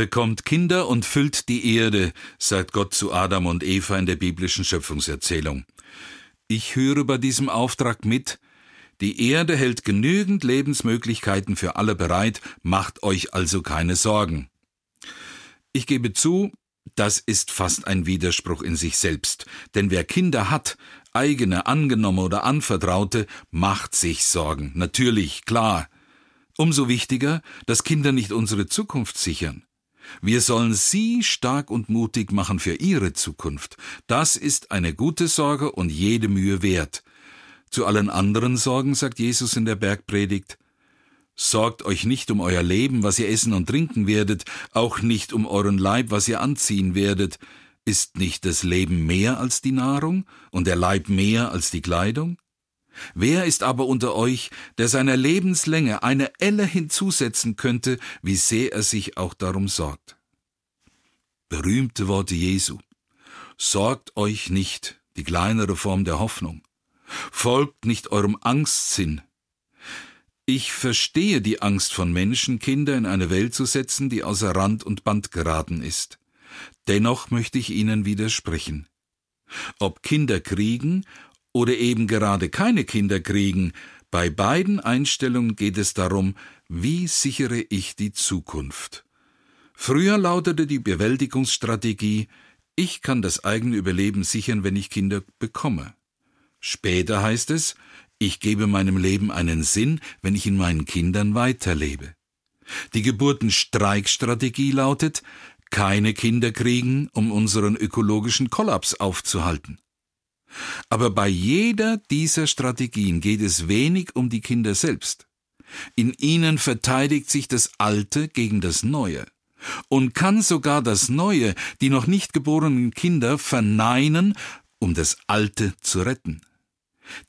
Bekommt Kinder und füllt die Erde, sagt Gott zu Adam und Eva in der biblischen Schöpfungserzählung. Ich höre bei diesem Auftrag mit, die Erde hält genügend Lebensmöglichkeiten für alle bereit, macht euch also keine Sorgen. Ich gebe zu, das ist fast ein Widerspruch in sich selbst, denn wer Kinder hat, eigene, angenommene oder anvertraute, macht sich Sorgen. Natürlich, klar. Umso wichtiger, dass Kinder nicht unsere Zukunft sichern. Wir sollen sie stark und mutig machen für ihre Zukunft. Das ist eine gute Sorge und jede Mühe wert. Zu allen anderen Sorgen sagt Jesus in der Bergpredigt, Sorgt euch nicht um euer Leben, was ihr essen und trinken werdet, auch nicht um euren Leib, was ihr anziehen werdet. Ist nicht das Leben mehr als die Nahrung und der Leib mehr als die Kleidung? Wer ist aber unter euch, der seiner Lebenslänge eine Elle hinzusetzen könnte, wie sehr er sich auch darum sorgt? Berühmte Worte Jesu. Sorgt euch nicht, die kleinere Form der Hoffnung. Folgt nicht eurem Angstsinn. Ich verstehe die Angst von Menschen, Kinder in eine Welt zu setzen, die außer Rand und Band geraten ist. Dennoch möchte ich Ihnen widersprechen. Ob Kinder kriegen oder eben gerade keine Kinder kriegen, bei beiden Einstellungen geht es darum, wie sichere ich die Zukunft. Früher lautete die Bewältigungsstrategie, ich kann das eigene Überleben sichern, wenn ich Kinder bekomme. Später heißt es, ich gebe meinem Leben einen Sinn, wenn ich in meinen Kindern weiterlebe. Die Geburtenstreikstrategie lautet, keine Kinder kriegen, um unseren ökologischen Kollaps aufzuhalten. Aber bei jeder dieser Strategien geht es wenig um die Kinder selbst. In ihnen verteidigt sich das Alte gegen das Neue und kann sogar das Neue, die noch nicht geborenen Kinder, verneinen, um das Alte zu retten.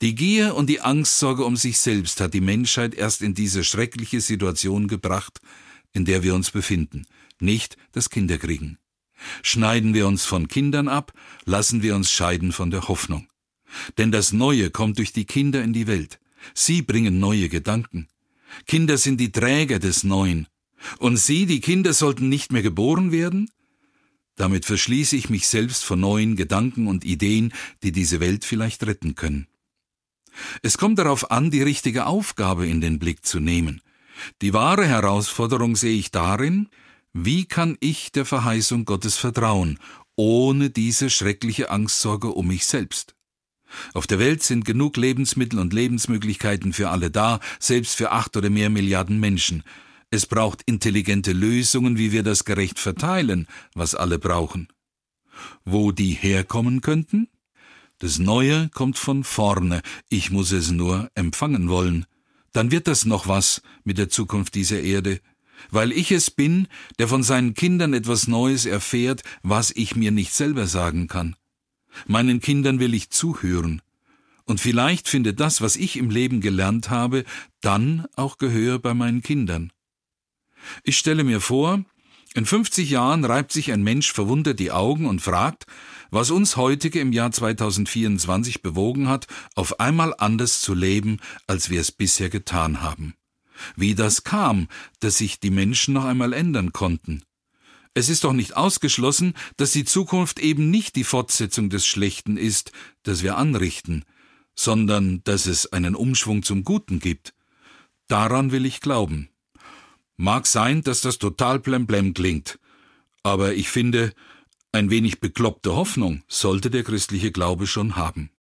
Die Gier und die Angstsorge um sich selbst hat die Menschheit erst in diese schreckliche Situation gebracht, in der wir uns befinden, nicht das Kinderkriegen. Schneiden wir uns von Kindern ab, lassen wir uns scheiden von der Hoffnung. Denn das Neue kommt durch die Kinder in die Welt. Sie bringen neue Gedanken. Kinder sind die Träger des Neuen. Und Sie, die Kinder, sollten nicht mehr geboren werden? Damit verschließe ich mich selbst vor neuen Gedanken und Ideen, die diese Welt vielleicht retten können. Es kommt darauf an, die richtige Aufgabe in den Blick zu nehmen. Die wahre Herausforderung sehe ich darin, wie kann ich der Verheißung Gottes vertrauen, ohne diese schreckliche Angstsorge um mich selbst? Auf der Welt sind genug Lebensmittel und Lebensmöglichkeiten für alle da, selbst für acht oder mehr Milliarden Menschen. Es braucht intelligente Lösungen, wie wir das gerecht verteilen, was alle brauchen. Wo die herkommen könnten? Das Neue kommt von vorne, ich muss es nur empfangen wollen. Dann wird das noch was mit der Zukunft dieser Erde weil ich es bin, der von seinen Kindern etwas Neues erfährt, was ich mir nicht selber sagen kann. Meinen Kindern will ich zuhören, und vielleicht findet das, was ich im Leben gelernt habe, dann auch Gehör bei meinen Kindern. Ich stelle mir vor, in 50 Jahren reibt sich ein Mensch verwundert die Augen und fragt, was uns heutige im Jahr 2024 bewogen hat, auf einmal anders zu leben, als wir es bisher getan haben wie das kam, dass sich die Menschen noch einmal ändern konnten. Es ist doch nicht ausgeschlossen, dass die Zukunft eben nicht die Fortsetzung des Schlechten ist, das wir anrichten, sondern dass es einen Umschwung zum Guten gibt. Daran will ich glauben. Mag sein, dass das total blemblem klingt, aber ich finde, ein wenig bekloppte Hoffnung sollte der christliche Glaube schon haben.